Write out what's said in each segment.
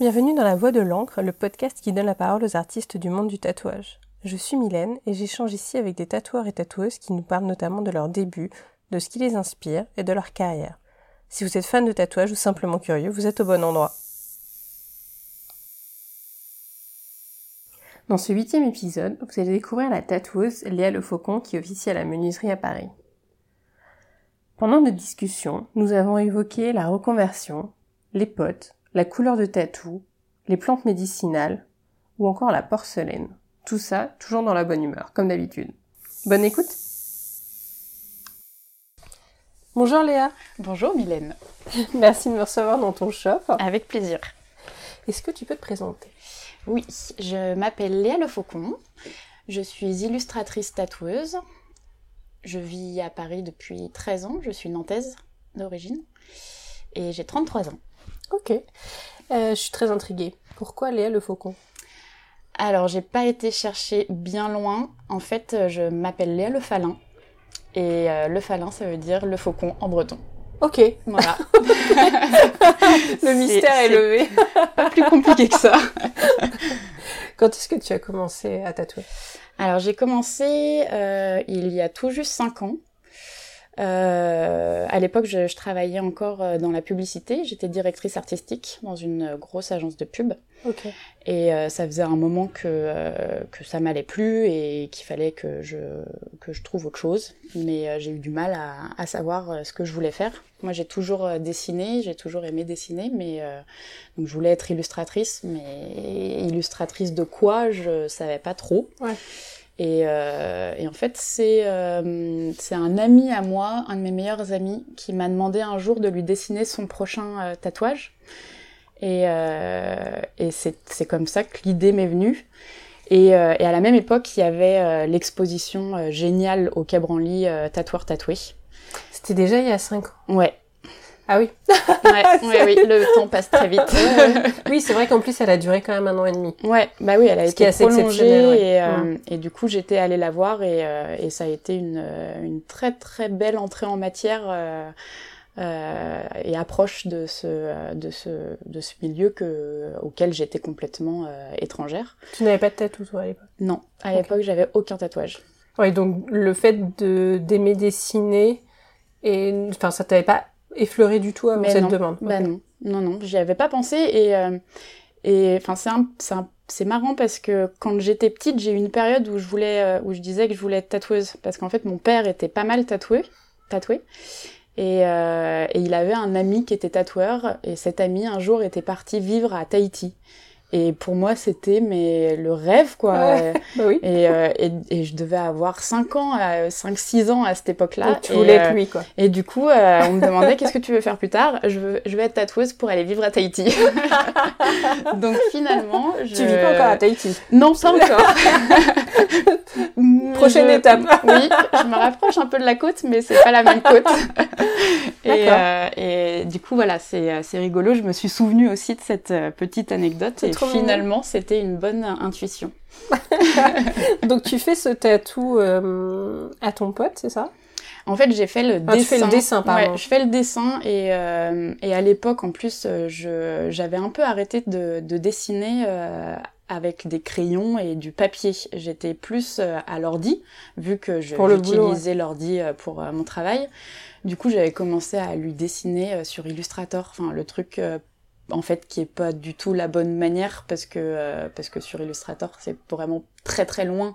Bienvenue dans La Voix de l'encre, le podcast qui donne la parole aux artistes du monde du tatouage. Je suis Mylène et j'échange ici avec des tatoueurs et tatoueuses qui nous parlent notamment de leurs débuts, de ce qui les inspire et de leur carrière. Si vous êtes fan de tatouage ou simplement curieux, vous êtes au bon endroit. Dans ce huitième épisode, vous allez découvrir la tatoueuse Léa Le Faucon qui officie à la menuiserie à Paris. Pendant notre discussion, nous avons évoqué la reconversion, les potes, la couleur de tatou, les plantes médicinales ou encore la porcelaine. Tout ça toujours dans la bonne humeur, comme d'habitude. Bonne écoute Bonjour Léa Bonjour Mylène Merci de me recevoir dans ton shop. Avec plaisir. Est-ce que tu peux te présenter? Oui, je m'appelle Léa Le Faucon. Je suis illustratrice tatoueuse. Je vis à Paris depuis 13 ans. Je suis nantaise d'origine. Et j'ai 33 ans. Ok. Euh, je suis très intriguée. Pourquoi Léa Le Faucon? Alors, j'ai pas été chercher bien loin. En fait, je m'appelle Léa Le Falin. Et euh, le falin, ça veut dire le faucon en breton. Ok. Voilà. Le mystère est, levé. Pas plus compliqué que ça. Quand est-ce que tu as commencé à tatouer? Alors j'ai commencé euh, il y a tout juste 5 ans. Euh, à l'époque, je, je travaillais encore euh, dans la publicité. J'étais directrice artistique dans une euh, grosse agence de pub. Et euh, ça faisait un moment que, euh, que ça m'allait plus et qu'il fallait que je, que je trouve autre chose. Mais j'ai eu du mal à, à savoir ce que je voulais faire. Moi, j'ai toujours dessiné, j'ai toujours aimé dessiner, mais donc je voulais être illustratrice. Mais illustratrice de quoi, je savais pas trop. Ouais. Et, euh, et en fait, c'est euh, c'est un ami à moi, un de mes meilleurs amis, qui m'a demandé un jour de lui dessiner son prochain euh, tatouage. Et, et c'est comme ça que l'idée m'est venue. Et, euh, et à la même époque, il y avait euh, l'exposition euh, géniale au Quai Branly, euh, Tatoueur Tatoué. C'était déjà il y a 5 ans. Ouais, Ah oui. ouais, ouais, oui, le temps passe très vite. oui, c'est vrai qu'en plus, elle a duré quand même un an et demi. Ouais, bah oui, elle a Ce été assez prolongée et, euh, et du coup j'étais allée la voir et, euh, et ça a été une, euh, une très très belle entrée en matière euh, euh, et approche de ce, de ce, de ce milieu que, auquel j'étais complètement euh, étrangère. Tu n'avais pas de tatou, toi, à l'époque? Non, à l'époque j'avais aucun tatouage. Oui, donc le fait de d'aimer dessiner, et enfin, ça t'avait pas effleuré du tout avant Mais cette non. demande. Bah Ok. non, non, non, j'y avais pas pensé et euh, et enfin c'est un, c'est un- c'est marrant parce que quand j'étais petite j'ai eu une période où je voulais euh, où je disais que je voulais être tatoueuse parce qu'en fait mon père était pas mal tatoué tatoué et, euh, et il avait un ami qui était tatoueur et cet ami un jour était parti vivre à Tahiti et pour moi c'était mais le rêve quoi Ouais. Bah oui. et, euh, et, et je devais avoir 5 ans, 5-6 ans à cette époque-là. Donc tu Et, voulais euh, être lui, quoi. et du coup, euh, on me demandait qu'est-ce que tu veux faire plus tard? Je veux, je vais être tatoueuse pour aller vivre à Tahiti. Donc finalement, je... Tu vis pas encore à Tahiti? Non, pas encore. Prochaine Je- étape. oui, je me rapproche un peu de la côte, mais c'est pas la même côte. et, euh, et du coup, voilà, c'est euh, rigolo. Je me suis souvenue aussi de cette euh, petite anecdote. Et trop finalement, c'était une bonne intuition. Donc tu fais ce tatou euh, à ton pote, c'est ça? En fait, j'ai fait le Ah, tu dessin. fais le dessin, pardon. Ouais, je fais le dessin et, euh, et à l'époque, en plus, euh, je j'avais un peu arrêté de, de dessiner euh, avec des crayons et du papier. J'étais plus à l'ordi, vu que je- Pour boulot, j'utilisais l'ordi pour mon travail. Du coup, j'avais commencé à lui dessiner sur Illustrator, enfin le truc en fait qui est pas du tout la bonne manière parce que euh, parce que sur Illustrator c'est vraiment très très loin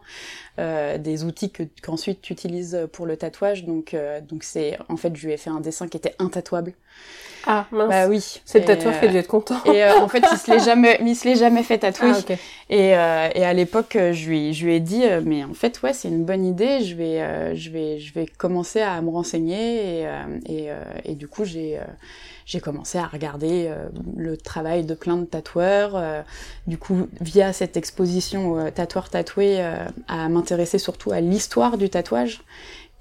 euh, des outils que qu'ensuite tu utilises pour le tatouage donc euh, donc c'est en fait je lui ai fait un dessin qui était intatouable Ah, mince. bah oui c'est le tatoueur qui a euh, dû être content. et euh, en fait il se l'est jamais il se l'est jamais fait tatouer Ah, et, et à l'époque, je lui, je lui ai dit, mais en fait, ouais, c'est une bonne idée. Je vais, je vais, je vais commencer à me renseigner et, et, et du coup, j'ai, j'ai commencé à regarder euh, le travail de plein de tatoueurs. euh, du coup, via cette exposition euh, tatoueur euh, à m'intéresser surtout à l'histoire du tatouage,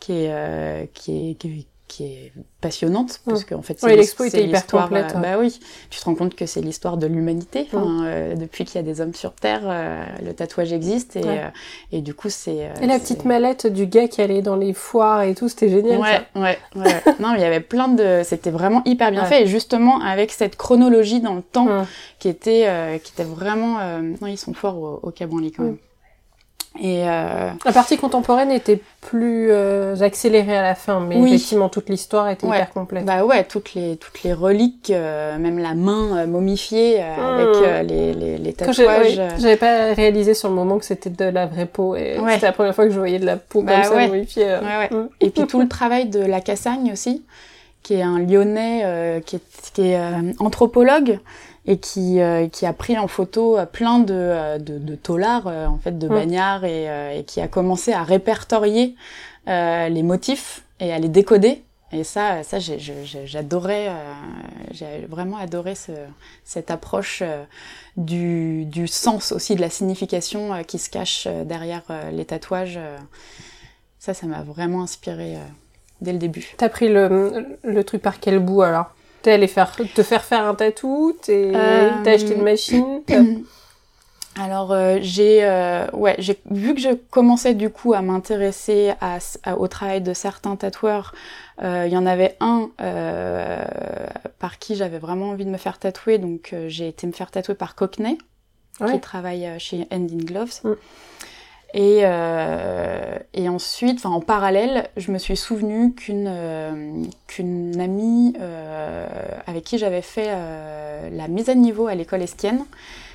qui est, euh, qui est, qui est qui est passionnante parce Mm. qu'en fait Oui, l'expo était hyper l'histoire, complète, euh, ouais. bah oui tu te rends compte que c'est l'histoire de l'humanité Enfin, euh, depuis qu'il y a des hommes sur terre euh, le tatouage existe et Ouais. euh, et du coup c'est Et la c'est- petite mallette du gars qui allait dans les foires et tout, c'était génial. Ouais, ouais, ouais. non, mais il y avait plein de. C'était vraiment hyper bien Ouais. fait, et justement avec cette chronologie dans le temps ça. Mm. qui était, qui était vraiment. Non, ils sont forts au, au Cabranly quand même. Et euh, La partie contemporaine était plus euh, accélérée à la fin, mais Oui. effectivement toute l'histoire était Ouais. hyper complète. bah ouais, toutes les toutes les reliques, euh, même la main momifiée euh, Mm. avec les, les les tatouages. J'avais pas réalisé sur le moment que c'était de la vraie peau et Ouais. c'était la première fois que je voyais de la peau Bah comme ça momifiée. euh. Ouais, ouais. Mm. Et puis tout le travail de la Cassagne aussi, qui est un Lyonnais qui est, qui est anthropologue et qui, euh, qui a pris en photo euh, plein de, euh, de, de taulards, euh, en fait, de Mm. bagnards, et, euh, et qui a commencé à répertorier euh, les motifs et à les décoder. Et ça, ça j'adorais, euh, j'ai vraiment adoré ce, cette approche euh, du, du sens aussi, de la signification euh, qui se cache derrière les tatouages. Ça, ça m'a vraiment inspiré dès le début. T'as pris le, le truc par quel bout alors? T'es allé faire, te faire faire un tatou Euh, T'as acheté une machine t'as- Alors euh, j'ai euh, ouais j'ai vu que je commençais du coup à m'intéresser à, à- au travail de certains tatoueurs. euh, Il y en avait un euh, par qui j'avais vraiment envie de me faire tatouer, donc euh, j'ai été me faire tatouer par Cockney Ouais. qui travaille euh, chez Hand in Gloves. Mm. Et, euh, et ensuite, en parallèle, je me suis souvenu qu'une euh, qu'une amie euh, avec qui j'avais fait euh, la mise à niveau à l'école Estienne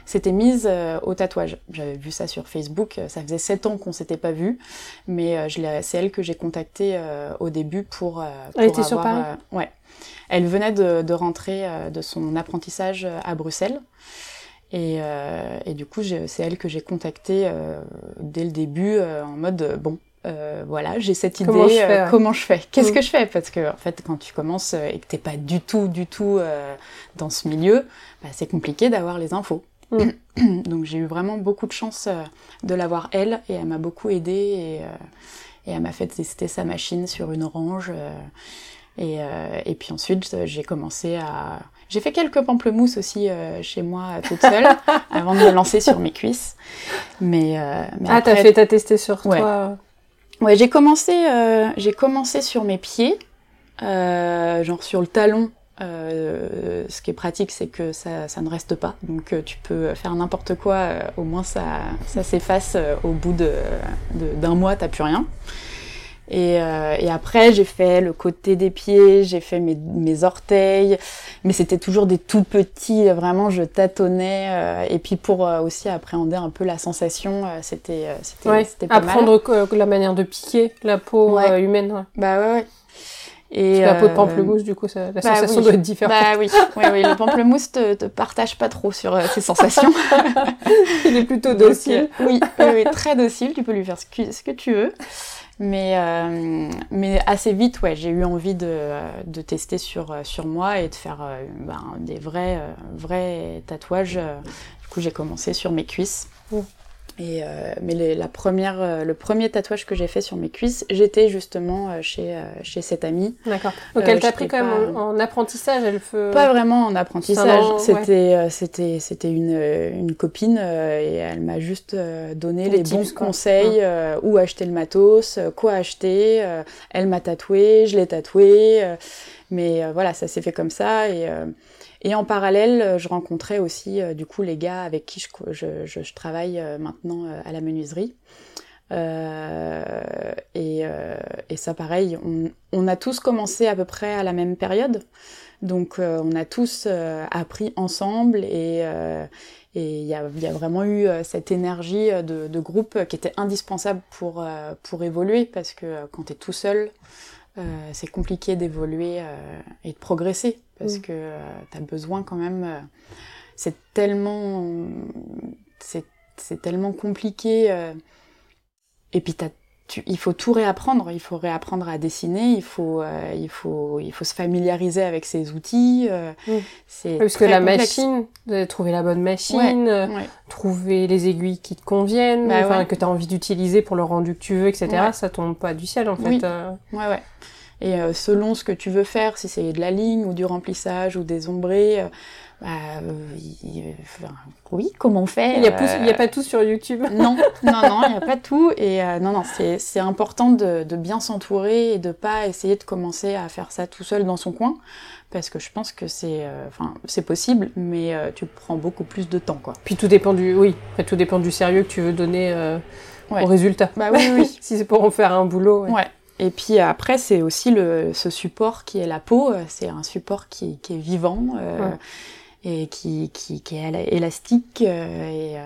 s'était mise euh, au tatouage. J'avais vu ça sur Facebook, euh, ça faisait sept ans qu'on s'était pas vu, mais euh, c'est elle que j'ai contactée euh, au début pour, euh, pour Elle était sur Paris? Ouais. Elle venait de, de rentrer euh, de son apprentissage à Bruxelles. Et, euh, et du coup, c'est elle que j'ai contactée euh, dès le début euh, en mode euh, bon, euh, voilà, j'ai cette idée, Comment je fais, euh, comment je fais? Qu'est-ce Mm. que je fais? Parce que en fait, quand tu commences euh, et que t'es pas du tout, du tout euh, dans ce milieu, bah, c'est compliqué d'avoir les infos. Mm. Donc j'ai eu vraiment beaucoup de chance euh, de l'avoir elle et elle m'a beaucoup aidée et, euh, et elle m'a fait tester sa machine sur une orange. euh, et, euh, et puis ensuite, euh, j'ai commencé à... J'ai fait quelques pamplemousses aussi euh, chez moi euh, toute seule avant de me lancer sur mes cuisses. Mais, euh, mais Ah, t'as fait ta tester sur Ouais. toi. Ouais, j'ai commencé, j'ai commencé sur mes pieds, genre sur le talon. Ce qui est pratique, c'est que ça, ça ne reste pas. Donc tu peux faire n'importe quoi, au moins ça, ça s'efface au bout de de- d'un mois, t'as plus rien. Et, euh, et après, j'ai fait le côté des pieds, j'ai fait mes, mes orteils, mais c'était toujours des tout petits, vraiment je tâtonnais. euh, et puis pour euh, aussi appréhender un peu la sensation, c'était c'était Ouais. pas mal. Apprendre la manière de piquer la peau Ouais. humaine. ouais. Bah ouais, ouais. Et Parce que la peau de pamplemousse, du coup, ça- la bah sensation oui. doit être différente. Bah oui, oui, oui, le pamplemousse te, te partage pas trop sur euh, ses sensations. Il est plutôt docile. oui, oui, oui, très docile, tu peux lui faire ce que, ce que tu veux. Mais, euh, mais assez vite, ouais, j'ai eu envie de, de tester sur, euh, sur moi et de faire euh, ben, des vrais, vrais tatouages. Du coup, j'ai commencé sur mes cuisses. Et, euh, mais les- la première, euh, le premier tatouage que j'ai fait sur mes cuisses, j'étais justement euh, chez, euh, chez cette amie. D'accord. Donc Euh, elle t'a pris quand même en, en apprentissage, elle fait... Pas vraiment en apprentissage. C'était euh, c'était c'était une une copine euh, et elle m'a juste euh, donné les tips, bons quoi. conseils euh, où acheter le matos, euh, quoi acheter. euh, elle m'a tatoué, je l'ai tatoué, euh, mais euh, voilà, ça s'est fait comme ça et euh, et en parallèle, euh, je rencontrais aussi euh, du coup les gars avec qui je je, je, travaille euh, maintenant à la menuiserie. Euh, et, euh, et ça, pareil, on, on a tous commencé à peu près à la même période. Donc, on a tous appris ensemble et euh, et il y a, il y a vraiment eu cette énergie de, de groupe qui était indispensable pour, pour évoluer parce que quand tu es tout seul, euh, c'est compliqué d'évoluer euh, et de progresser parce Mm. que tu as besoin quand même. euh, c'est tellement. C'est c'est tellement compliqué. euh, et puis t'as- tu, il faut tout réapprendre. Il faut réapprendre à dessiner. Il faut, euh, il faut, il faut se familiariser avec ces outils. euh. C'est Parce que la complexe. machine, trouver la bonne machine, euh, Ouais. trouver les aiguilles qui te conviennent, Bah enfin, ouais. que tu as envie d'utiliser pour le rendu que tu veux, etc., ça tombe pas du ciel en fait. Oui. euh. Ouais, ouais. Et selon ce que tu veux faire, si c'est de la ligne ou du remplissage ou des ombrés, bah, oui, comment on fait Il n'y a, a, pas tout sur YouTube. non, non, non, il n'y a pas tout. Et non, non, c'est important de, de bien s'entourer et de pas essayer de commencer à faire ça tout seul dans son coin parce que je pense que c'est euh, enfin c'est possible mais euh, tu prends beaucoup plus de temps quoi. Puis tout dépend du oui, tout dépend du sérieux que tu veux donner euh, au résultat. Bah oui oui, si c'est pour en faire un boulot. Ouais. Et puis après c'est aussi le ce support qui est la peau, c'est un support qui, qui est vivant et qui, qui, qui est élastique et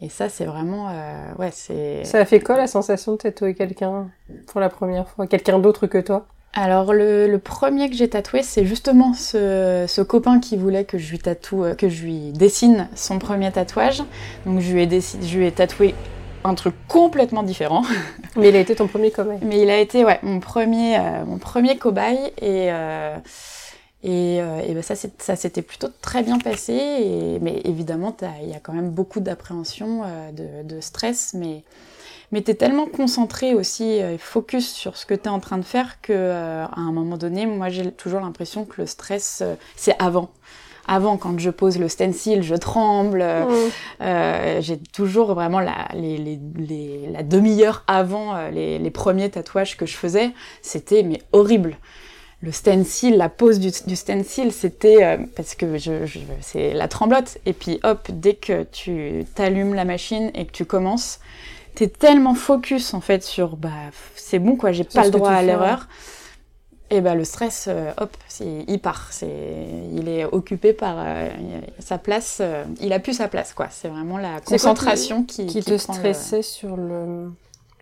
et ça, c'est vraiment, ouais, c'est. Ça a fait quoi la sensation de tatouer quelqu'un pour la première fois, quelqu'un d'autre que toi? Alors le, premier que j'ai tatoué, c'est justement ce, copain qui voulait que je lui tatoue, euh, que je lui dessine son premier tatouage. Donc je lui ai, je lui ai tatoué un truc complètement différent. Mais il a été ton premier cobaye? Mais il a été ouais mon premier euh, mon premier cobaye et euh, et, ben ça s'était plutôt très bien passé. Et, mais évidemment il y a quand même beaucoup d'appréhension, de, de, stress, mais mais tu es tellement concentré aussi euh, et focus sur ce que tu es en train de faire que euh, à un moment donné, moi j'ai toujours l'impression que le stress euh, c'est avant. Avant, quand je pose le stencil, je tremble. Mmh. j'ai toujours vraiment la, les, les, les, la demi-heure avant les, les, premiers tatouages que je faisais, c'était mais horrible le stencil, la pose du, du stencil, c'était parce que je, je c'est la tremblote. Et puis hop, dès que tu t'allumes la machine et que tu commences, t'es tellement focus en fait sur bah c'est bon quoi, j'ai pas le droit à l'erreur. Et bah le stress, euh, hop, il part. C'est, il est occupé par euh, sa place. Euh, il a plus sa place quoi. C'est vraiment la concentration qui, qui, te stressait sur le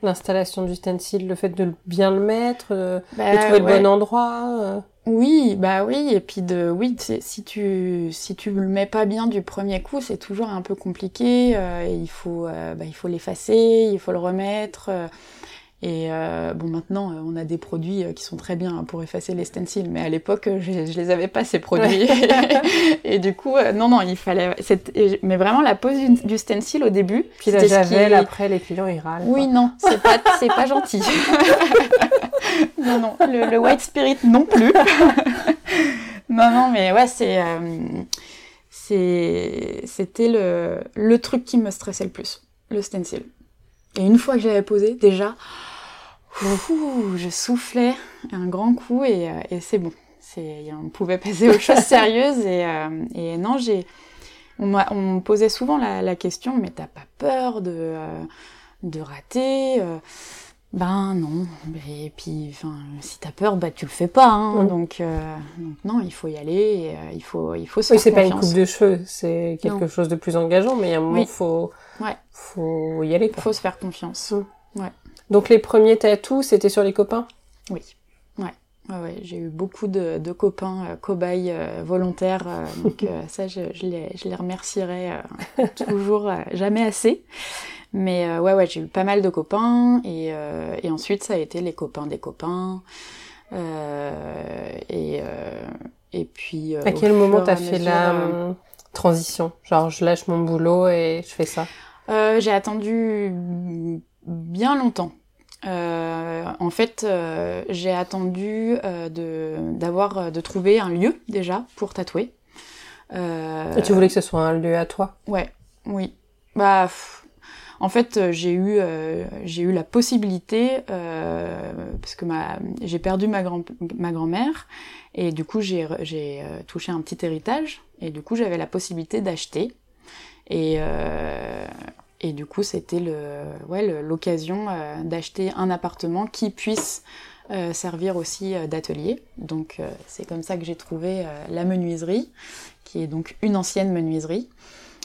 l'installation du stencil, le fait de bien le mettre, bah, de trouver le bon endroit. Oui, bah oui, et puis de oui, si tu si tu le mets pas bien du premier coup, c'est toujours un peu compliqué. Euh, il faut euh, bah, il faut l'effacer, il faut le remettre. Euh, et bon, maintenant, on a des produits qui sont très bien pour effacer les stencils, mais à l'époque, je, je les avais pas ces produits. et du coup, non, non, il fallait. Mais vraiment, la pose du, stencil au début. Puis la javel, après, les clients ils râlent. Oui, non, c'est pas c'est pas gentil. non, non, le, white spirit non plus. non, non, mais ouais, c'est, euh, c'était le, le truc qui me stressait le plus, le stencil. Et une fois que j'avais posé, déjà, je soufflais un grand coup et, euh, et c'est bon. On pouvait passer aux choses sérieuses et, euh, et non, j'ai, on, on me posait souvent la, la question, mais t'as pas peur de, de rater ben non, et puis enfin si t'as peur, bah tu le fais pas, hein. donc, euh, donc, non, il faut y aller, et, euh, il faut il faut se oui, c'est pas une coupe de cheveux, c'est quelque chose de plus engageant, mais il y a un moment oui. faut ouais. faut y aller. Il faut se faire confiance. Ouais. Donc les premiers tatous, c'était sur les copains? Oui. Ouais. Ouais, ouais, j'ai eu beaucoup de, de copains euh, cobayes euh, volontaires, donc ça je, je, les, je les remercierai toujours jamais assez. Mais euh, ouais, ouais, j'ai eu pas mal de copains et, euh, et, ensuite ça a été les copains des copains. Euh, et, euh, et puis. à quel moment t'as fait la transition? Genre, je lâche mon boulot et je fais ça? J'ai attendu bien longtemps. En fait, j'ai attendu de d'avoir de trouver un lieu déjà pour tatouer. et tu voulais que ce soit un lieu à toi? Ouais, oui. Bah. En fait, euh, j'ai eu euh, j'ai eu la possibilité euh, parce que ma j'ai perdu ma grand ma grand-mère et du coup j'ai j'ai euh, touché un petit héritage et du coup j'avais la possibilité d'acheter et et du coup c'était le ouais l'occasion d'acheter un appartement qui puisse servir aussi d'atelier. Donc c'est comme ça que j'ai trouvé la menuiserie, qui est donc une ancienne menuiserie.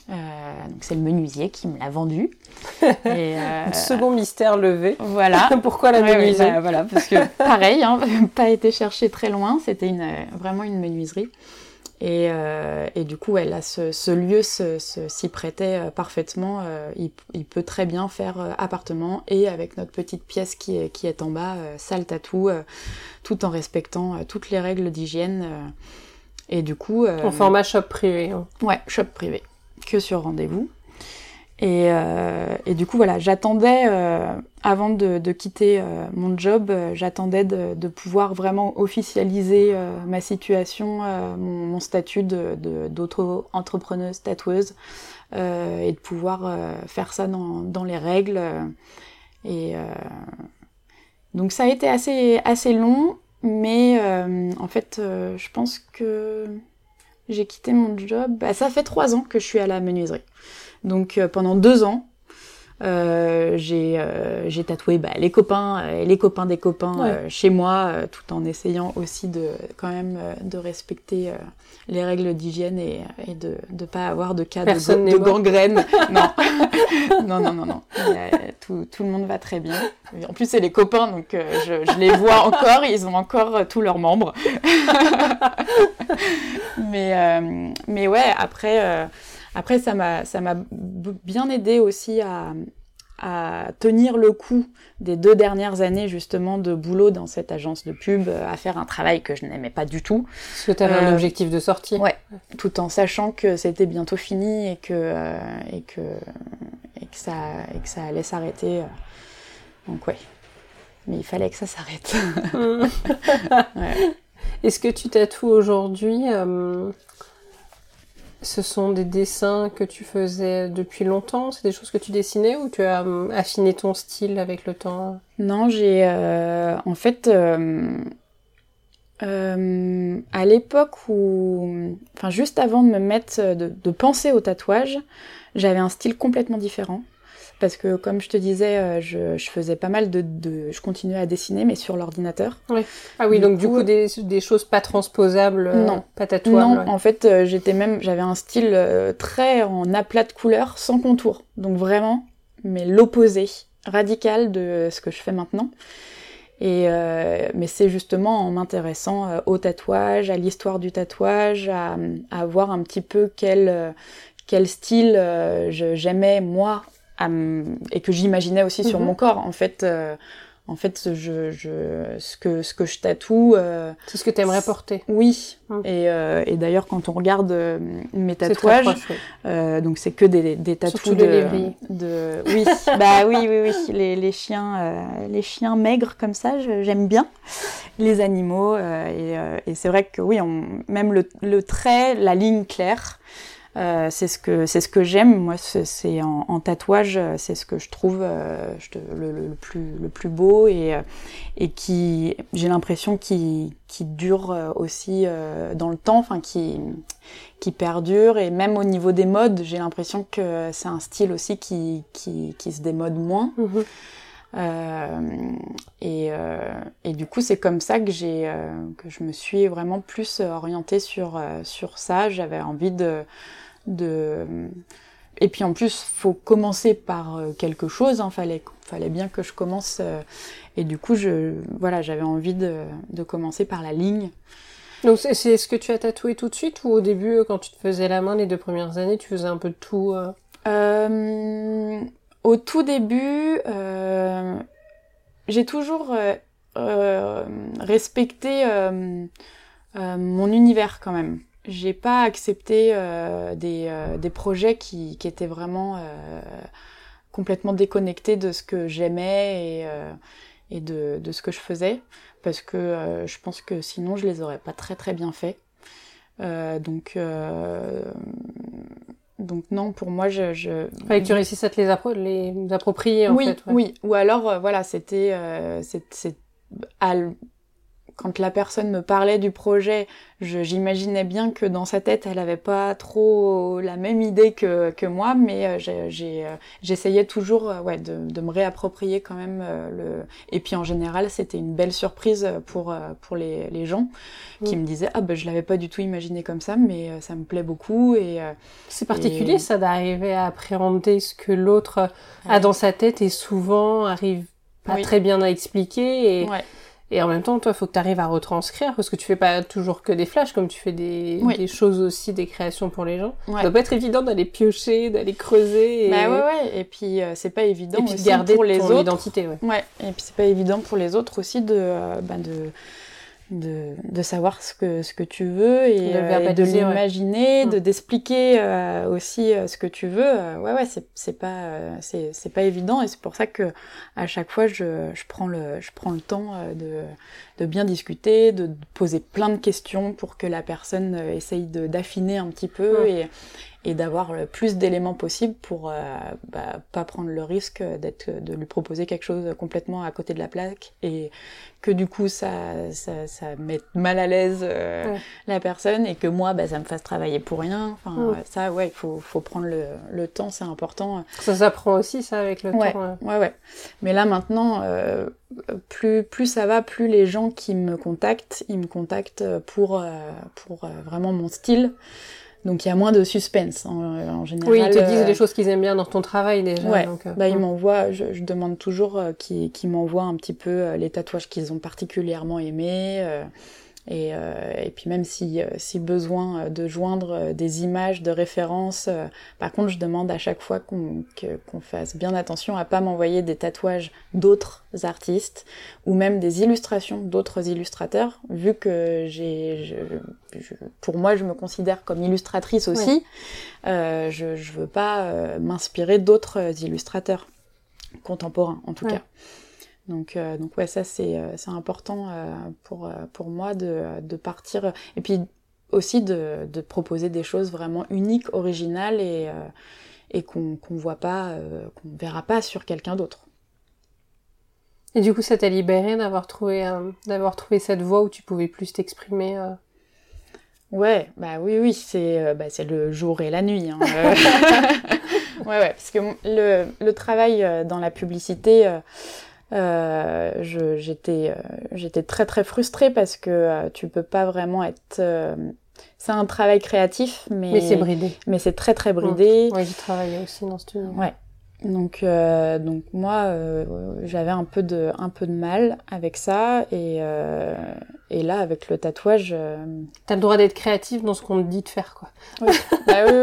Euh, donc c'est le menuisier qui me l'a vendu. Et, euh, Second mystère levé. Voilà. Pourquoi la menuiserie bah, Voilà, parce que pareil, hein, pas été cherché très loin. C'était une, vraiment une menuiserie. Et, euh, et, du coup, ouais, là, ce, ce lieu s'y prêtait euh, parfaitement. Euh, il, il, peut très bien faire appartement et avec notre petite pièce qui est, qui est en bas, salle tatou, tout en respectant toutes les règles d'hygiène. et du coup... en format shop privé. Hein. Ouais, shop privé que sur rendez-vous. Et, et du coup, voilà, j'attendais, avant de, quitter mon job, j'attendais de, pouvoir vraiment officialiser ma situation, mon, statut d'auto-entrepreneuse tatoueuse, et de pouvoir faire ça dans, les règles. et donc ça a été assez, assez long, mais euh, en fait, euh, je pense que j'ai quitté mon job. Bah, ça fait trois ans que je suis à la menuiserie. Donc euh, pendant deux ans, euh, euh, j'ai tatoué bah, les copains et les copains des copains chez moi, tout en essayant aussi de quand même de respecter les règles d'hygiène et, et, de ne pas avoir de cas de, de gangrène. non. non, non, non, non. tout, tout, le monde va très bien. En plus, c'est les copains, donc je, je, les vois encore. Ils ont encore tous leurs membres. mais, mais ouais, après après, ça m'a, ça m'a bien aidé aussi à, à tenir le coup des deux dernières années justement de boulot dans cette agence de pub, à faire un travail que je n'aimais pas du tout. Parce que tu avais un euh, objectif de sortie. Ouais, tout en sachant que c'était bientôt fini et que, euh, et que, et que, ça, et que ça allait s'arrêter. Donc ouais, mais il fallait que ça s'arrête. ouais. Est-ce que tu tatoues aujourd'hui euh, ce sont des dessins que tu faisais depuis longtemps C'est des choses que tu dessinais ou tu as hum, affiné ton style avec le temps? Non, j'ai euh, en fait euh, euh, à l'époque où, enfin juste avant de me mettre de penser au tatouage, j'avais un style complètement différent parce que comme je te disais, euh, je, je faisais pas mal de, de, je continuais à dessiner, mais sur l'ordinateur. Oui. Ah oui, donc du coup des, des, choses pas transposables, euh, non, pas tatouables. Non, en fait, euh, j'étais même, j'avais un style très en aplat de couleurs, sans contour. Donc vraiment, mais l'opposé radical de ce que je fais maintenant. Et euh, mais c'est justement en m'intéressant au tatouage, à l'histoire du tatouage, à, à, voir un petit peu quel quel style j'aimais moi et que j'imaginais aussi sur mhm. mon corps. En fait, euh, en fait, je, je, ce que ce que je tatoue, euh, c'est ce que tu aimerais porter. Oui. Mhm. Et, euh, et d'ailleurs, quand on regarde mes tatouages, donc c'est que des des tatous de, de, oui, bah oui, oui, oui, les, les chiens, les chiens maigres comme ça, j'aime bien les animaux et, et c'est vrai que oui, on, même le, le trait, la ligne claire. Euh, c'est ce que c'est ce que j'aime. Moi, c'est en, en, tatouage, c'est ce que je trouve euh, le, le, plus le plus beau et euh, et qui j'ai l'impression qui qui dure euh, aussi euh, dans le temps, enfin qui qui perdure et même au niveau des modes, j'ai l'impression que c'est un style aussi qui qui qui se démode moins. Mhm. Euh, et, euh, et, du coup, c'est comme ça que j'ai que je me suis vraiment plus orientée sur sur ça. J'avais envie de de et puis en plus faut commencer par euh, quelque chose hein, fallait fallait bien que je commence euh, et du coup je voilà j'avais envie de, de commencer par la ligne. Donc c'est ce que tu as tatoué tout de suite ou au début quand tu te faisais la main les deux premières années tu faisais un peu de tout euh... Euh, au tout début j'ai toujours respecté mon univers quand même j'ai pas accepté euh, des, euh, des, projets qui, qui, étaient vraiment euh, complètement déconnectés de ce que j'aimais et, euh, et de, de, ce que je faisais parce que euh, je pense que sinon je les aurais pas très très bien fait. donc donc non, pour moi, je... je... Fallait que tu réussisses à te les, appro les approprier, en oui, fait. Oui, ou alors, voilà, c'était... c'est quand la personne me parlait du projet, j'imaginais bien que dans sa tête, elle avait pas trop la même idée que, que moi, mais euh, euh, j'essayais toujours euh, ouais, de, de, me réapproprier quand même le... Et puis en général, c'était une belle surprise pour, pour les, les gens qui me disaient « Ah ben je l'avais pas du tout imaginé comme ça, mais ça me plaît beaucoup. » et C'est particulier ça d'arriver à appréhender ce que l'autre a dans sa tête et souvent arrive pas très bien à expliquer. Et... Ouais. Et en même temps, toi, il faut que tu arrives à retranscrire, parce que tu fais pas toujours que des flashs, comme tu fais des, des choses aussi, des créations pour les gens. Ça doit pas être évident d'aller piocher, d'aller creuser. Et... Bah ouais, ouais. Et puis, euh, c'est pas évident et puis de garder pour les autres. identité, ouais. Ouais. Et puis, c'est pas évident pour les autres aussi de, euh, bah, de, de, de savoir ce que, ce que tu veux et de, de l'imaginer, de d'expliquer aussi ce que tu veux. ouais, ouais, c'est, pas, c'est, c'est pas évident et c'est pour ça que à chaque fois je, je prends le, je prends le temps de, de bien discuter, de poser plein de questions pour que la personne essaye de, d'affiner un petit peu et, et d'avoir le plus d'éléments possible pour euh, bah, pas prendre le risque d'être de lui proposer quelque chose complètement à côté de la plaque et que du coup ça ça, ça mette mal à l'aise euh, la personne et que moi bah, ça me fasse travailler pour rien. Enfin ça ouais il faut faut prendre le, le temps c'est important. Ça s'apprend aussi ça avec le temps hein. ouais ouais. Mais là maintenant euh, plus plus ça va plus les gens qui me contactent ils me contactent pour pour vraiment mon style donc il y a moins de suspense en, général. Oui, ils te disent euh, des choses qu'ils aiment bien dans ton travail déjà. Ouais. Donc, euh, bah, ils m'envoient, je, je, demande toujours euh, qu'ils m'envoient un petit peu les tatouages qu'ils ont particulièrement aimés. Et, euh, et, puis même si, euh, si besoin euh, de joindre des images de référence, par contre je demande à chaque fois qu'on fasse bien attention à pas m'envoyer des tatouages d'autres artistes ou même des illustrations d'autres illustrateurs, vu que j'ai, pour moi je me considère comme illustratrice aussi, euh, je, je veux pas m'inspirer d'autres illustrateurs contemporains en tout cas. Donc, euh, donc ouais, ça c'est euh, important euh, pour pour moi de de partir et puis aussi de de proposer des choses vraiment uniques, originales et et qu'on qu'on voit pas, qu'on verra pas sur quelqu'un d'autre. Et du coup, ça t'a libéré d'avoir trouvé d'avoir trouvé cette voie où tu pouvais plus t'exprimer. Ouais, bah oui, oui, c'est bah, c'est le jour et la nuit. Hein. ouais, ouais, parce que le, le travail dans la publicité, euh, j'étais euh, j'étais très très frustrée parce que euh, tu peux pas vraiment être euh, c'est un travail créatif mais mais c'est bridé. mais c'est très très bridé. Ouais, j'ai travaillé aussi dans ce studio. Ouais. Donc, euh, donc moi, euh, j'avais un peu de, un peu de mal avec ça, et, euh, et là, avec le tatouage, euh, t'as le droit d'être créatif dans ce qu'on te dit de faire, quoi. Oui, bah, oui,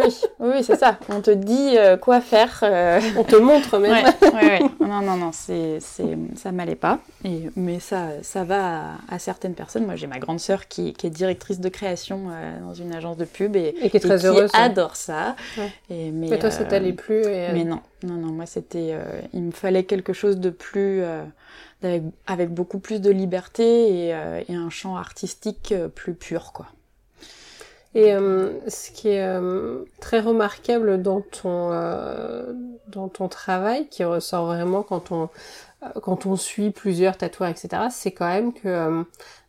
oui, oui, c'est ça. On te dit euh, quoi faire. Euh. On te montre même. Ouais, ouais, ouais. Non, non, non, c'est, c'est, ça m'allait pas. Et, mais ça, ça va à, à certaines personnes. Moi, j'ai ma grande sœur qui, qui est directrice de création dans une agence de pub et, et qui est très et heureuse. Qui adore ça. Et, mais, mais toi, ça t'allait plus. Et... Mais non, non, non, moi c'était, euh, il me fallait quelque chose de plus, euh, avec, avec, beaucoup plus de liberté et, euh, et un champ artistique euh, plus pur, quoi. Et ce qui est très remarquable dans ton dans ton travail, qui ressort vraiment quand on quand on suit plusieurs tatouages, etc., c'est quand même que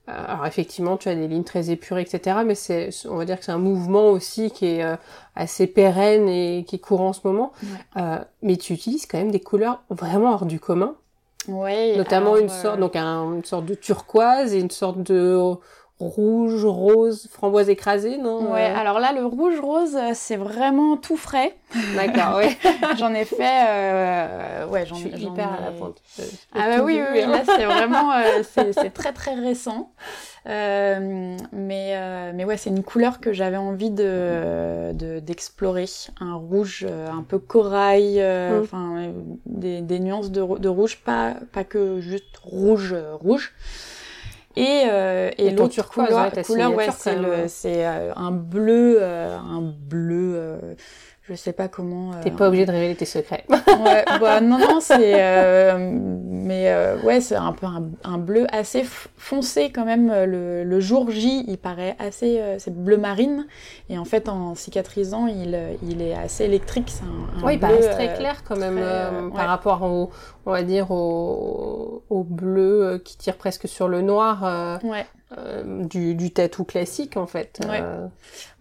euh, alors effectivement, tu as des lignes très épurées, etc. Mais c'est, on va dire que c'est un mouvement aussi qui est euh, assez pérenne et qui est courant en ce moment. Euh, mais tu utilises quand même des couleurs vraiment hors du commun. Oui. Notamment une sorte, donc un, une sorte de turquoise et une sorte de rouge, rose, framboise écrasée, non Ouais, alors là, le rouge rose, c'est vraiment tout frais. D'accord, oui. j'en ai fait, euh, ouais, j'en ai. Hyper à la pointe. Ah bah oui, oui, là c'est vraiment, euh, c'est très très récent. Euh, mais euh, mais ouais, c'est une couleur que j'avais envie de d'explorer, un rouge euh, un peu corail, euh, mm. enfin des, des nuances de, de rouge, pas pas que juste rouge rouge. Et, euh, et, et l'autre couleur, couleur ouais, c'est le, c'est euh, un bleu, euh, un bleu, euh, je sais pas comment. T'es pas obligé de révéler tes secrets. ouais, bah non non, c'est, mais ouais, c'est un peu un, un, bleu assez foncé quand même. Le, le jour J, il paraît assez, c'est bleu marine, et en fait en cicatrisant, il, il est assez électrique. C'est un, un bleu, il paraît très clair quand même très, par rapport au on va dire au, au bleu qui tire presque sur le noir euh, ouais. Euh, du, du tatou classique en fait. Ouais, euh,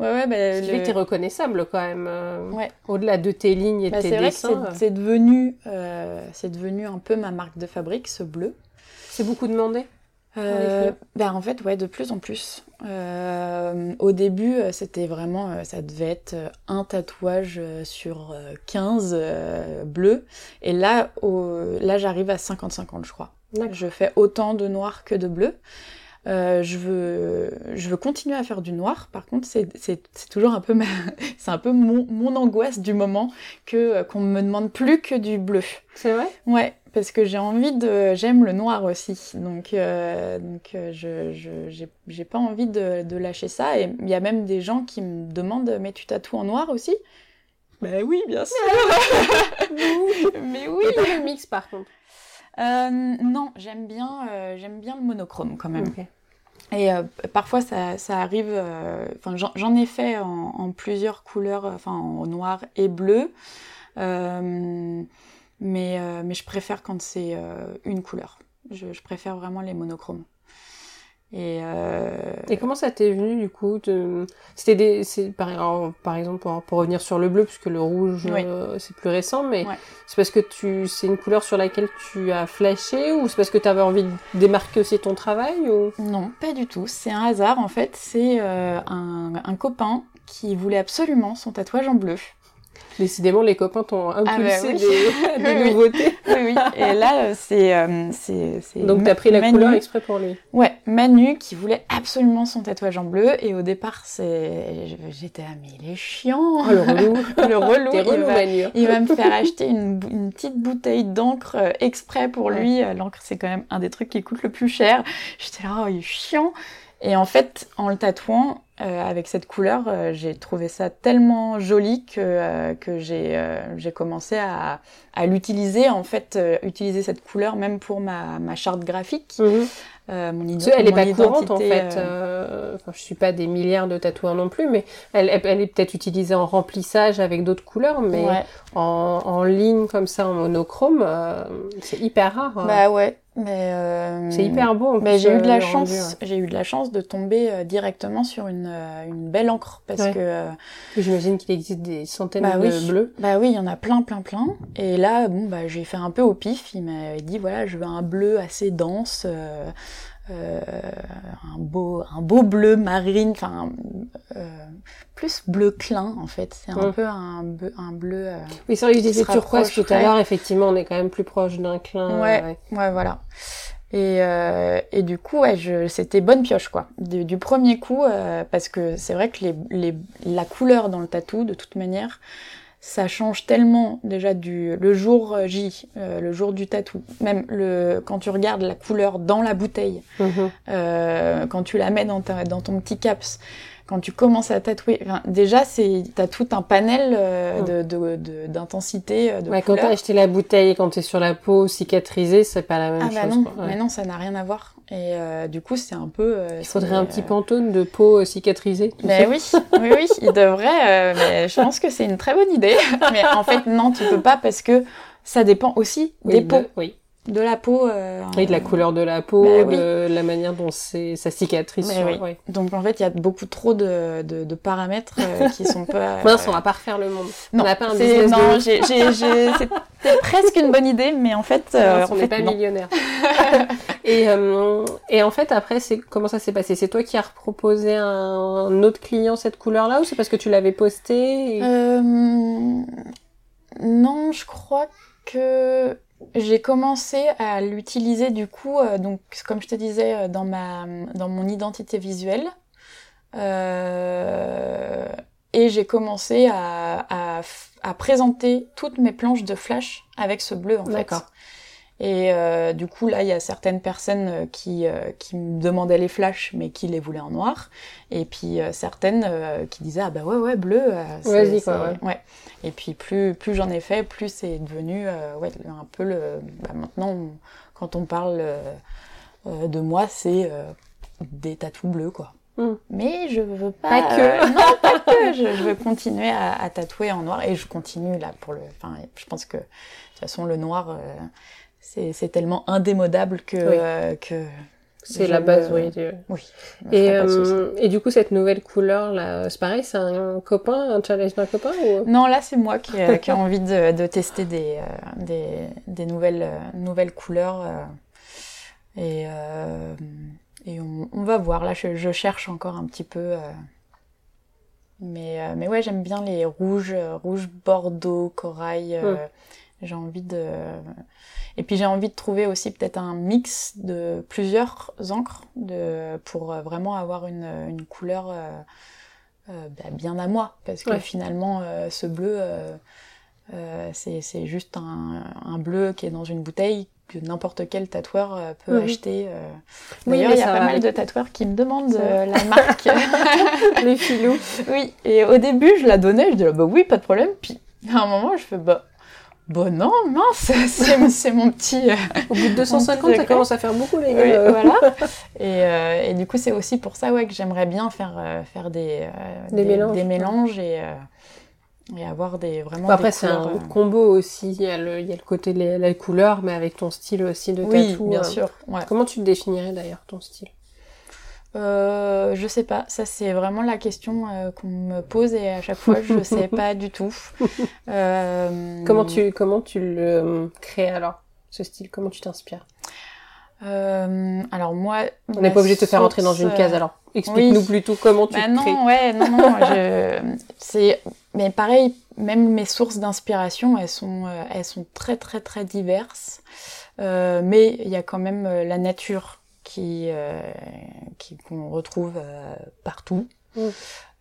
ouais, ouais. Bah, ce qui le... fait que t'es reconnaissable quand même. ouais. Au-delà de tes lignes et de bah, tes c'est dessins. Vrai que c'est devenu, c'est devenu un peu ma marque de fabrique, ce bleu. C'est beaucoup demandé. Euh, ben en fait ouais de plus en plus. Euh, au début c'était vraiment ça devait être un tatouage sur 15 bleus et là au, là j'arrive à 50-50 je crois. Je fais autant de noir que de bleu. Euh, je veux je veux continuer à faire du noir par contre c'est toujours un peu ma... c'est un peu mon mon angoisse du moment que qu'on me demande plus que du bleu c'est vrai? Ouais parce que j'ai envie de, j'aime le noir aussi, donc donc je j'ai pas envie de, de lâcher ça. Et il y a même des gens qui me demandent mais tu tatoues en noir aussi? Ben oui, bien sûr. mais oui. Et pas le mix par contre. Euh, non, j'aime bien, euh, j'aime bien le monochrome quand même. Et euh, parfois ça, ça arrive, enfin j'en ai fait en, en, plusieurs couleurs, enfin en noir et bleu, mais mais je préfère quand c'est une couleur. Je, je, préfère vraiment les monochromes. Et, euh... et comment ça t'est venu du coup de... C'était des, c'est par, par exemple pour, pour, revenir sur le bleu puisque le rouge euh, c'est plus récent, mais ouais. c'est parce que tu, c'est une couleur sur laquelle tu as flashé ou c'est parce que tu avais envie de démarquer aussi ton travail ou? Non, pas du tout. C'est un hasard en fait. C'est euh, un, un copain qui voulait absolument son tatouage en bleu. Décidément, les copains t'ont impulsé ah bah oui. des, des nouveautés. oui, oui. Et là, c'est, euh, c'est, Donc, t'as pris la Manu. couleur exprès pour lui. Ouais, Manu qui voulait absolument son tatouage en bleu. Et au départ, c'est, j'étais ah mais il est chiant. Oh, le relou. le relou. T'es relou, il, va, Manu. il va me faire acheter une, une petite bouteille d'encre euh, exprès pour lui. Ouais. L'encre, c'est quand même un des trucs qui coûte le plus cher. J'étais là, oh, il est chiant. Et en fait, en le tatouant, euh, avec cette couleur, euh, j'ai trouvé ça tellement joli que, euh, que j'ai j'ai commencé à, à l'utiliser, en fait, utiliser cette couleur même pour ma, ma charte graphique. Mmh. mon idée, elle est pas courante en fait. Enfin, je suis pas des milliards de tatoueurs non plus, mais elle, elle est peut-être utilisée en remplissage avec d'autres couleurs, mais ouais. en, en ligne comme ça, en monochrome, c'est hyper rare. hein. Bah ouais, mais euh, c'est hyper beau. en Mais j'ai eu de la euh, chance. ouais. J'ai eu de la chance de tomber euh, directement sur une euh, une belle encre parce Ouais. que euh, J'imagine qu'il existe des centaines Bah de oui. bleus. bah oui, il y en a plein, plein, plein. Et là, bon bah j'ai fait un peu au pif. Il m'a dit voilà, je veux un bleu assez dense. Euh, un beau un beau bleu marine enfin euh, plus bleu clin en fait c'est un peu un, bleu- un bleu euh, Oui, c'est vrai que je disais se turquoise tout à l'heure. Effectivement, on est quand même plus proche d'un clin. Ouais. ouais. Ouais, voilà. Et, euh, et du coup, ouais, je, c'était bonne pioche, quoi. Du, du premier coup, euh, parce que c'est vrai que les, les, la couleur dans le tatou, de toute manière, ça change tellement déjà du le jour J, euh, le jour du tatou. Même le quand tu regardes la couleur dans la bouteille, Mhm. euh, quand tu la mets dans, ta, dans ton petit caps, quand tu commences à tatouer, enfin, déjà c'est t'as tout un panel euh, Mm. de de- de- d'intensité, euh, de, Ouais, quand t'as acheté la bouteille et quand t'es sur la peau cicatrisée, c'est pas la même Ah bah non, quoi. Ouais. mais non, ça n'a rien à voir. Et euh, du coup, c'est un peu. euh, Il faudrait un petit euh, pantone de peau cicatrisée. Mais oui, oui, oui, il devrait. euh, mais je pense que c'est une très bonne idée. mais en fait, non, tu peux pas parce que ça dépend aussi Oui, des de- peaux, oui. De la peau. euh, Oui, de la couleur de la peau, Bah oui. de la manière dont c'est sa cicatrice. Oui. ouais. Donc en fait, il y a beaucoup trop de, de, de paramètres euh, qui sont pas. Mince, on va pas refaire le monde. non, on n'a pas un c'est- business non, de- c'était presque une bonne idée, mais en fait, euh, on en n'est pas non. millionnaire. et, euh, et en fait, après, c'est comment ça s'est passé? C'est toi qui as proposé à un autre client cette couleur-là ou c'est parce que tu l'avais posté et- Euh, non, je crois que j'ai commencé à l'utiliser du coup, euh, donc comme je te disais, euh, dans ma dans mon identité visuelle. Euh, et j'ai commencé à, à, présenter toutes mes planches de flash avec ce bleu en fait. Et euh, du coup, là, il y a certaines personnes euh, qui, euh, qui me demandaient les flashs, mais qui les voulaient en noir. Et puis euh, certaines euh, qui disaient ah bah ouais ouais bleu. euh, c'est- Vas-y, quoi, c'est- ouais. Et puis plus plus j'en ai fait, plus c'est devenu euh, ouais un peu le. Bah, maintenant, on- quand on parle de moi, c'est euh, des tatous bleus quoi. Mm. Mais je veux pas. Pas que. non, pas que. Je, je veux continuer à, à tatouer en noir et je continue là pour le. Enfin, je pense que de toute façon le noir. C'est c'est tellement indémodable que, Oui. euh, que c'est la base, oui. Et, euh, et du coup, cette nouvelle couleur là, c'est pareil, c'est un copain, un challenge d'un copain ou? Non, là c'est moi qui, euh, ai envie de, de tester des, des, des nouvelles, nouvelles couleurs. et euh, et on, on va voir. Là, je, je cherche encore un petit peu. mais, mais ouais, j'aime bien les rouges, euh, rouge bordeaux, corail. Mm. J'ai envie de. Et puis j'ai envie de trouver aussi peut-être un mix de plusieurs encres de, pour euh, vraiment avoir une, une couleur euh, euh, bah, bien à moi. Parce que Ouais. finalement, euh, ce bleu, c'est juste un, un, bleu qui est dans une bouteille que n'importe quel tatoueur peut acheter. D'ailleurs, il y a pas mal de tatoueurs qui me demandent la marque. Les filous. Oui, et au début, je la donnais, je disais bah oui, pas de problème. Puis à un moment, je fais bah Bon non, mince, c'est mon petit... Euh, Au bout de 250, ça commence à faire beaucoup les gars. voilà. Et, euh, et, du coup, c'est aussi pour ça ouais, que j'aimerais bien faire, euh, faire des, des, mélanges, des mélanges et, et, avoir des vraiment Après, c'est un combo aussi. Il y, a le, il y a le côté de la, couleur, mais avec ton style aussi de tatou. Oui, bien sûr. Comment tu te définirais d'ailleurs, ton style? Euh, je sais pas, ça c'est vraiment la question euh, qu'on me pose et à chaque fois je sais pas du tout. Euh... Comment tu comment tu le crées alors ce style? Comment tu t'inspires? Euh, Alors moi, on n'est pas obligé de te faire entrer dans une case alors. Explique-nous plutôt comment tu bah non, crées. Ouais, non, non, je... c'est mais pareil, même mes sources d'inspiration, elles sont elles sont très très très diverses, mais il y a quand même la nature qui euh, qu'on retrouve euh, partout. Mm.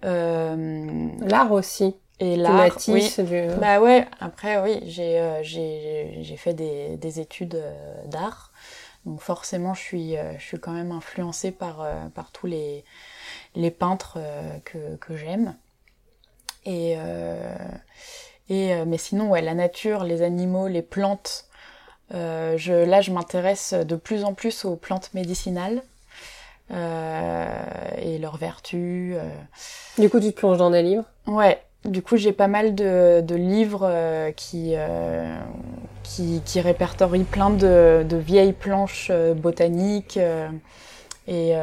Euh, l'art aussi. Et l'art, oui. Du... Bah ouais. Après, oui, j'ai j'ai fait des, des études d'art. Donc forcément, je suis, je suis quand même influencée par, par tous les, les peintres que, que j'aime. Et, et, mais sinon, ouais, la nature, les animaux, les plantes, euh, je, là, je m'intéresse de plus en plus aux plantes médicinales euh, et leurs vertus. Euh. Du coup, tu te plonges dans des livres? Ouais. Du coup, j'ai pas mal de, de livres qui, qui, qui, répertorient plein de, de vieilles planches botaniques. Et,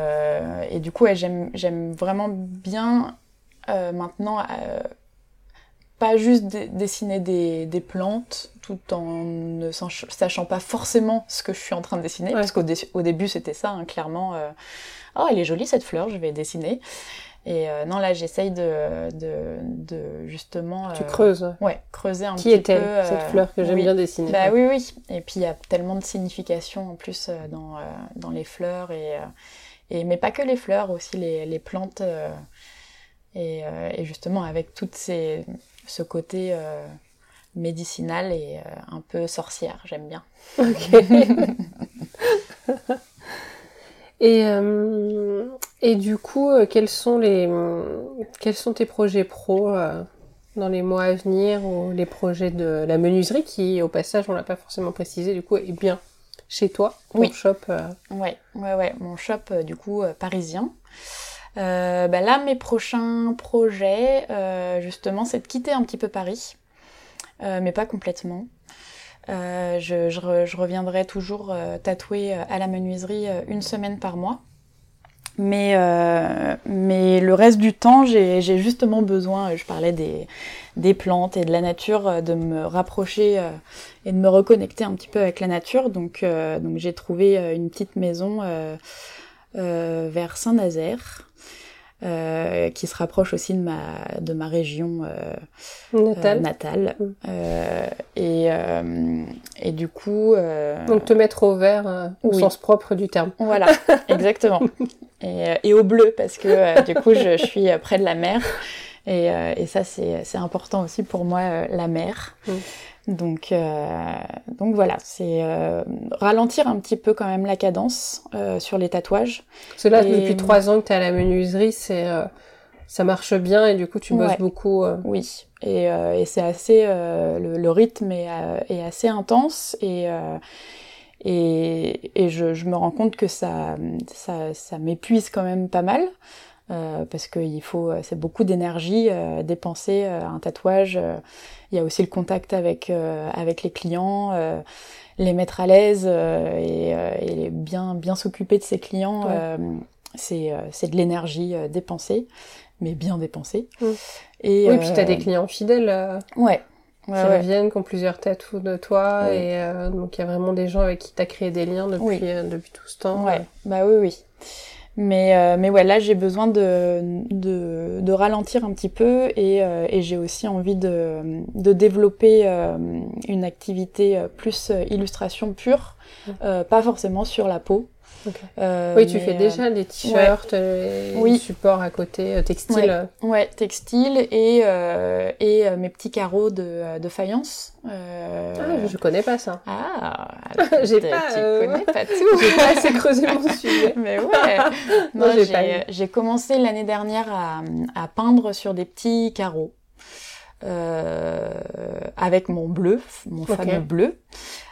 et, du coup, ouais, j'aime vraiment bien maintenant pas juste dessiner des, des, plantes tout en ne sachant pas forcément ce que je suis en train de dessiner, parce qu'au au début c'était ça, hein, clairement. Euh, oh, elle est jolie cette fleur, je vais dessiner. Et euh, non, là j'essaye de, de, de, justement. tu creuses. Ouais, creuser un Qui petit peu. Qui est-elle cette fleur que j'aime bien dessiner Bah oui, oui. Et puis il y a tellement de signification en plus dans, dans les fleurs et, et mais pas que les fleurs, aussi les, les plantes. Et, et, justement avec ces ce côté euh, médicinal et euh, un peu sorcière, j'aime bien. et, euh, et du coup, quels sont les quels sont tes projets pro dans les mois à venir ou les projets de la menuiserie qui, au passage, on l'a pas forcément précisé, du coup, est bien chez toi, ton oui. shop. Ouais, ouais, ouais, mon shop du coup parisien. Euh, bah là, mes prochains projets, euh, justement, c'est de quitter un petit peu Paris, euh, mais pas complètement. Euh, je, je, je, reviendrai toujours euh, tatouer à la menuiserie une semaine par mois. Mais, mais le reste du temps, j'ai justement besoin, je parlais des, des plantes et de la nature, de me rapprocher et de me reconnecter un petit peu avec la nature. Donc, donc j'ai trouvé une petite maison vers Saint-Nazaire, euh, qui se rapproche aussi de ma, de ma région euh, natale. Euh, mm. et, et du coup... Donc te mettre au vert au sens propre du terme. Voilà, exactement. et, et, au bleu, parce que du coup je, je, suis près de la mer. Et, et ça, c'est important aussi pour moi, la mer. Mm. Donc, euh, donc voilà, c'est euh, ralentir un petit peu quand même la cadence euh, sur les tatouages. Parce que là, depuis trois ans que tu es à la menuiserie, c'est ça marche bien et du coup tu bosses beaucoup. Oui, et, et c'est assez le, le, rythme est, est, assez intense et et, et je, je, me rends compte que ça ça, ça m'épuise quand même pas mal. Euh, parce qu'il faut, c'est beaucoup d'énergie euh, dépensée euh, un tatouage. Il y a aussi le contact avec avec les clients, les mettre à l'aise et, et, bien bien s'occuper de ses clients. c'est c'est de l'énergie dépensée, mais bien dépensée. Mm. Et oui, puis t'as des clients fidèles. ouais. qui reviennent, qui ont plusieurs tatous de toi, et donc il y a vraiment des gens avec qui t'as créé des liens depuis depuis tout ce temps. Ouais, bah oui, oui. Mais, euh, mais ouais, là, j'ai besoin de, de, de, ralentir un petit peu et, euh, et j'ai aussi envie de, de développer euh, une activité plus illustration pure, pas forcément sur la peau. Euh, oui, tu fais déjà des t-shirts, ouais. oui. supports à côté, textile. Ouais, textile et, et mes petits carreaux de, de faïence. Ah, je connais pas ça. Ah, j'ai pas, tu connais pas tout. j'ai pas assez creusé mon sujet. Mais ouais. non, j'ai commencé l'année dernière à, à peindre sur des petits carreaux. Euh, avec mon bleu, mon fameux bleu.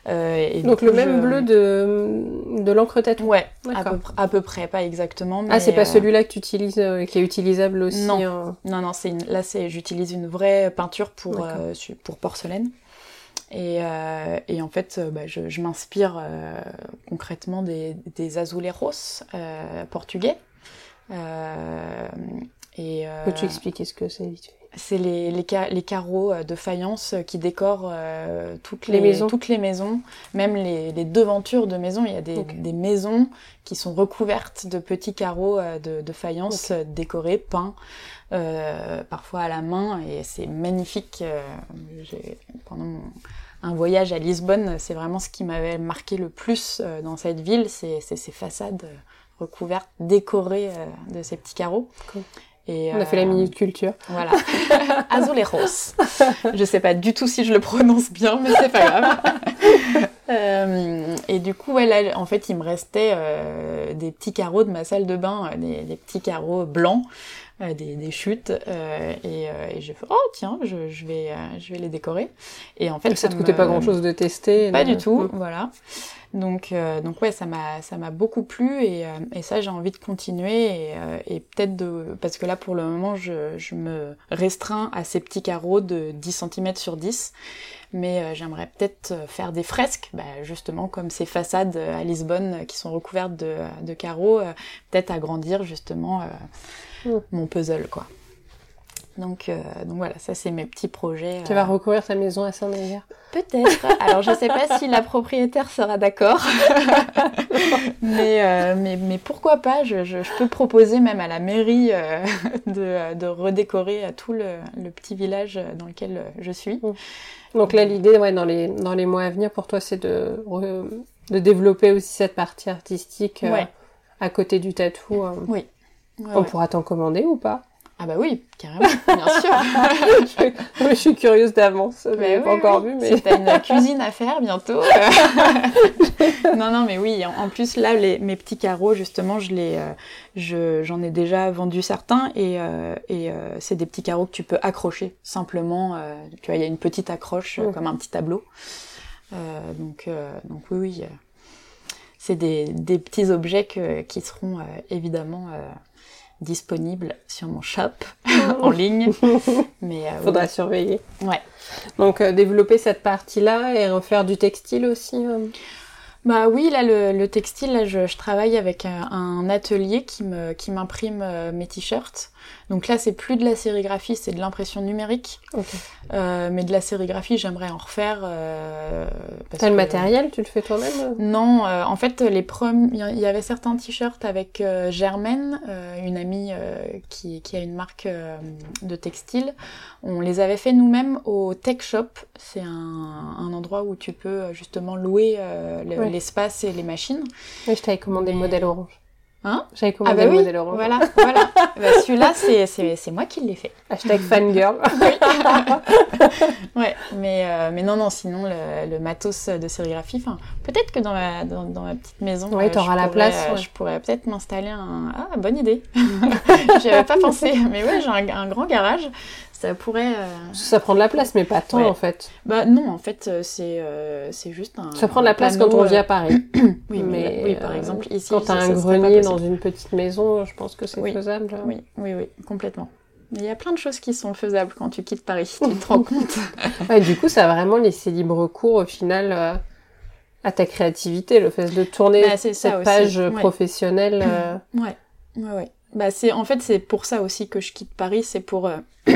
Euh, et Donc le même bleu de, de l'encre tête Ouais, à peu, à peu, près, pas exactement. Mais ah, c'est pas euh, celui-là que tu utilises, euh, qui est utilisable aussi Non, non, non, c'est là, c'est j'utilise une vraie peinture pour, pour porcelaine. Et, et, en fait, bah, je, je m'inspire concrètement des, des azuleros portugais. et, Peux-tu expliquer ce que c'est c'est les, les, les, carreaux euh, de faïence qui décorent euh, toutes, les, maisons. toutes les maisons, même les, devantures de maisons. Il y a des, des, maisons qui sont recouvertes de petits carreaux euh, de, de, faïence décorés, peints, parfois à la main, et c'est magnifique. pendant un voyage à Lisbonne, c'est vraiment ce qui m'avait marqué le plus dans cette ville, c'est ces façades recouvertes, décorées de ces petits carreaux. On a fait la euh, minute culture. Voilà. Azuleros. je sais pas du tout si je le prononce bien, mais c'est pas grave. Euh, et du coup, ouais, en fait, il me restait euh, des petits carreaux de ma salle de bain, des, petits carreaux blancs, des, chutes, et, et j'ai fait oh tiens, je, vais, je vais les décorer. Et en fait, ça, te coûtait pas grand chose de tester. Pas du tout, mm. voilà. Donc, euh, donc ouais, ça m'a, ça m'a beaucoup plu et, euh, et ça j'ai envie de continuer et, euh, et peut-être de, parce que là pour le moment je, je, me restreins à ces petits carreaux de 10 cm sur 10, mais j'aimerais peut-être faire des fresques, bah, justement comme ces façades à Lisbonne qui sont recouvertes de, de carreaux, peut-être agrandir justement mm. mon puzzle quoi. Donc, euh, donc voilà, ça c'est mes petits projets. Tu vas euh. recouvrir ta maison à Saint-Nazaire Peut-être. Alors je sais pas si la propriétaire sera d'accord, mais, euh, mais, mais pourquoi pas je, je, peux proposer même à la mairie de, de, redécorer tout le, le, petit village dans lequel je suis. Mmh. Donc là l'idée, ouais, dans les dans les mois à venir pour toi, c'est de de développer aussi cette partie artistique à côté du tatou. Oui. On pourra t'en commander ou pas? Ah bah oui, carrément, bien sûr. je, suis curieuse d'avance, n'ai pas encore vu. Mais... Si t'as une cuisine à faire bientôt. non, non, mais oui, en, plus là, les, mes petits carreaux, justement, je les, euh, je, j'en ai déjà vendu certains et, euh, et euh, c'est des petits carreaux que tu peux accrocher simplement. tu vois, il y a une petite accroche mm. comme un petit tableau. donc, donc oui, oui. c'est des, des petits objets que, qui seront évidemment disponible sur mon shop en ligne. Mais euh, faudra surveiller. Ouais. Donc euh, développer cette partie-là et refaire du textile aussi. Euh. Bah oui, là le, textile, là, je, travaille avec un, atelier qui me qui m'imprime mes t-shirts. Donc là, c'est plus de la sérigraphie, c'est de l'impression numérique. Euh, mais de la sérigraphie, j'aimerais en refaire. Euh, T'as le matériel Tu le fais toi-même Non, euh, en fait, les il y avait certains t-shirts avec euh, Germaine, une amie qui, qui, a une marque de textile. On les avait fait nous-mêmes au Tech Shop. C'est un, un, endroit où tu peux justement louer l'espace et les machines. Oui, je t'avais commandé le modèle orange. Hein J'avais commandé ah bah le modèle. Voilà, voilà. bah, Celui-là, c'est moi qui l'ai fait. Hashtag fangirl. ouais, mais, euh, mais non, non, sinon, le, le matos de sérigraphie, peut-être que dans ma, dans, dans, ma petite maison, ouais, euh, la place, je pourrais peut-être m'installer un... Ah, bonne idée J'y avais pas pensé, mais ouais, j'ai un, un, grand garage ça pourrait. Euh, ça prend de la place, mais pas tant en fait. Bah non, en fait, euh, c'est euh, c'est juste un. Ça prend de la place quand on vit à Paris. oui, mais, oui, par exemple ici. Quand t'as un grenier dans une petite maison, je pense que c'est faisable. Oui, oui, oui, complètement. Il y a plein de choses qui sont faisables quand tu quittes Paris, tu te rends compte. ouais, du coup, ça a vraiment laissé libre cours au final à ta créativité, le fait de tourner bah, cette page professionnelle. Ouais, ouais, ouais. Bah c'est en fait c'est pour ça aussi que je quitte Paris, c'est pour euh,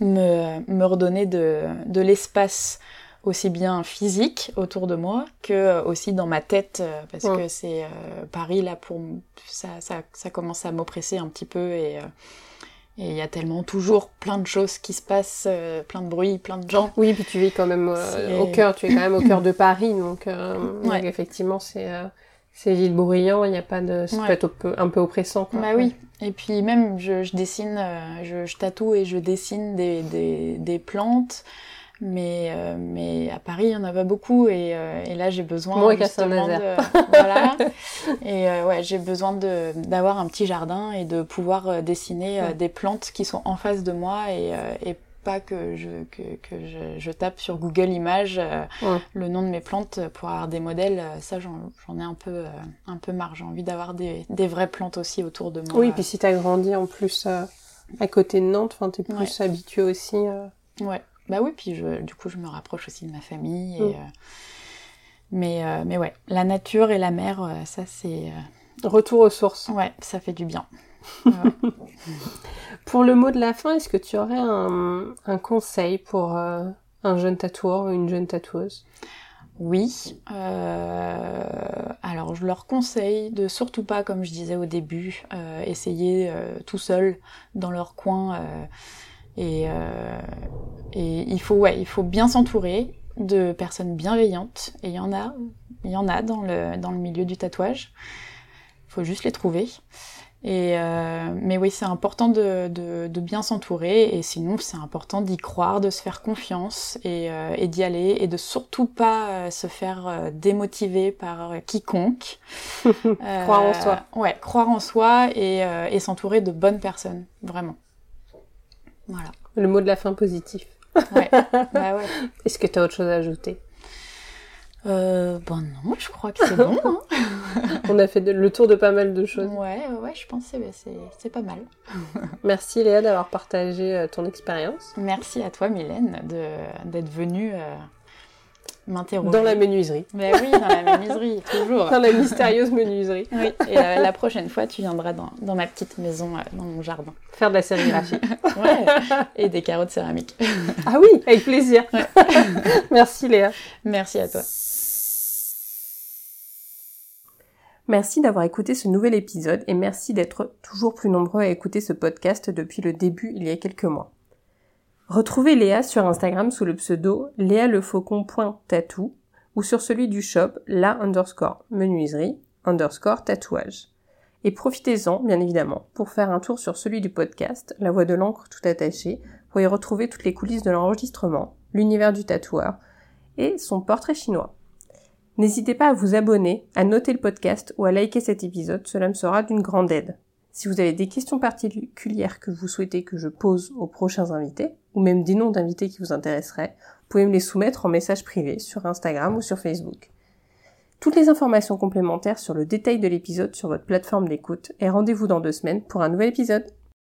me, me redonner de, de l'espace aussi bien physique autour de moi que euh, aussi dans ma tête euh, parce que c'est Paris là pour ça, ça, ça commence à m'oppresser un petit peu et et il y a tellement toujours plein de choses qui se passent, plein de bruit, plein de gens. Oui, puis tu vis quand même au cœur, tu es quand même au cœur de Paris, donc, donc effectivement c'est C'est vite bruyant, il n'y a pas de... Ça peut être un peu, oppressant. Quoi. Bah oui. Et puis même, je, dessine, je, je, tatoue et je dessine des, des, des plantes mais euh, mais à Paris il y en a pas beaucoup et, euh, et là j'ai besoin Moi, justement de voilà et euh, ouais j'ai besoin de d'avoir un petit jardin et de pouvoir dessiner des plantes qui sont en face de moi et, et pas que je que, que je, je, tape sur Google Images le nom de mes plantes pour avoir des modèles ça j'en ai un peu un peu marre j'ai envie d'avoir des, des vraies plantes aussi autour de moi oui puis si t'as grandi en plus à côté de Nantes enfin t'es plus habitué aussi ouais bah oui, puis je, du coup, je me rapproche aussi de ma famille. Et, mm. euh, mais, euh, mais ouais, la nature et la mer, euh, ça c'est. Retour aux sources. Ouais, ça fait du bien. Pour le mot de la fin, est-ce que tu aurais un, conseil pour un jeune tatoueur ou une jeune tatoueuse? Oui. alors je leur conseille de surtout pas, comme je disais au début, essayer tout seul dans leur coin et, euh, et il faut, ouais, il faut bien s'entourer de personnes bienveillantes. Et il y en a, il y en a dans le, dans le milieu du tatouage. Il faut juste les trouver. Et euh, mais oui, c'est important de, de, de bien s'entourer et sinon c'est important d'y croire, de se faire confiance et, euh, et d'y aller et de surtout pas euh, se faire euh, démotiver par quiconque. croire en soi. Ouais, croire en soi et, et s'entourer de bonnes personnes, vraiment. Voilà. Le mot de la fin positif. Ouais. bah ouais. Est-ce que tu as autre chose à ajouter? Euh, bon non, je crois que c'est bon. Hein. On a fait le tour de pas mal de choses. Ouais, ouais, je pense que c'est pas mal. Merci Léa d'avoir partagé euh, ton expérience. Merci à toi Mylène d'être venue euh, m'interroger. Dans la menuiserie. Mais oui, dans la menuiserie, toujours. Dans la mystérieuse menuiserie. Oui, et euh, la prochaine fois, tu viendras dans, dans ma petite maison, euh, dans mon jardin. Faire de la sérigraphie. ouais, et des carreaux de céramique. ah oui, avec plaisir. Merci Léa. Merci à toi. Merci d'avoir écouté ce nouvel épisode et merci d'être toujours plus nombreux à écouter ce podcast depuis le début il y a quelques mois. Retrouvez Léa sur Instagram sous le pseudo léalefaucon.tatou ou sur celui du shop la underscore menuiserie underscore tatouage. Et profitez-en, bien évidemment, pour faire un tour sur celui du podcast, La Voix de l'encre tout attachée, pour y retrouver toutes les coulisses de l'enregistrement, l'univers du tatoueur et son portrait chinois. N'hésitez pas à vous abonner, à noter le podcast ou à liker cet épisode, cela me sera d'une grande aide. Si vous avez des questions particulières que vous souhaitez que je pose aux prochains invités, ou même des noms d'invités qui vous intéresseraient, vous pouvez me les soumettre en message privé sur Instagram ou sur Facebook. Toutes les informations complémentaires sur le détail de l'épisode sur votre plateforme d'écoute et rendez-vous dans deux semaines pour un nouvel épisode.